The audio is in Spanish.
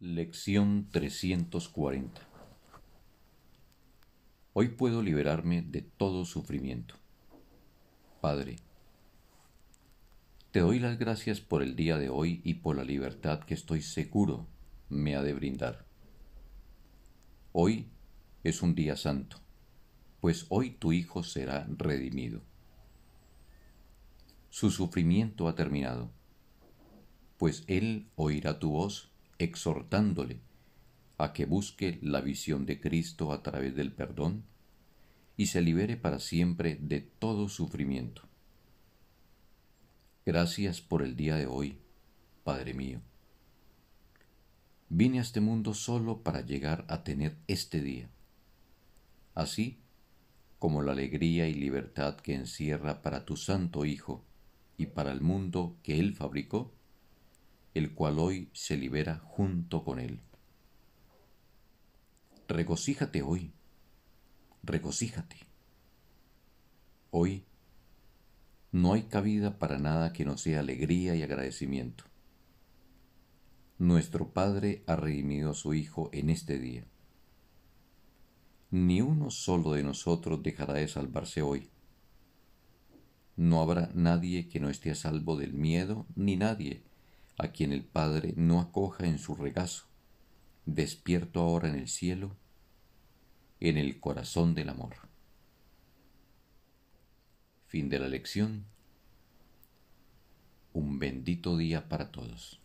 Lección 340 Hoy puedo liberarme de todo sufrimiento. Padre, te doy las gracias por el día de hoy y por la libertad que estoy seguro me ha de brindar. Hoy es un día santo, pues hoy tu Hijo será redimido. Su sufrimiento ha terminado, pues Él oirá tu voz exhortándole a que busque la visión de Cristo a través del perdón y se libere para siempre de todo sufrimiento. Gracias por el día de hoy, Padre mío. Vine a este mundo solo para llegar a tener este día, así como la alegría y libertad que encierra para tu Santo Hijo y para el mundo que Él fabricó, el cual hoy se libera junto con Él. Regocíjate hoy, regocíjate. Hoy no hay cabida para nada que no sea alegría y agradecimiento. Nuestro Padre ha redimido a su Hijo en este día. Ni uno solo de nosotros dejará de salvarse hoy. No habrá nadie que no esté a salvo del miedo, ni nadie a quien el Padre no acoja en su regazo, despierto ahora en el cielo, en el corazón del amor. Fin de la lección. Un bendito día para todos.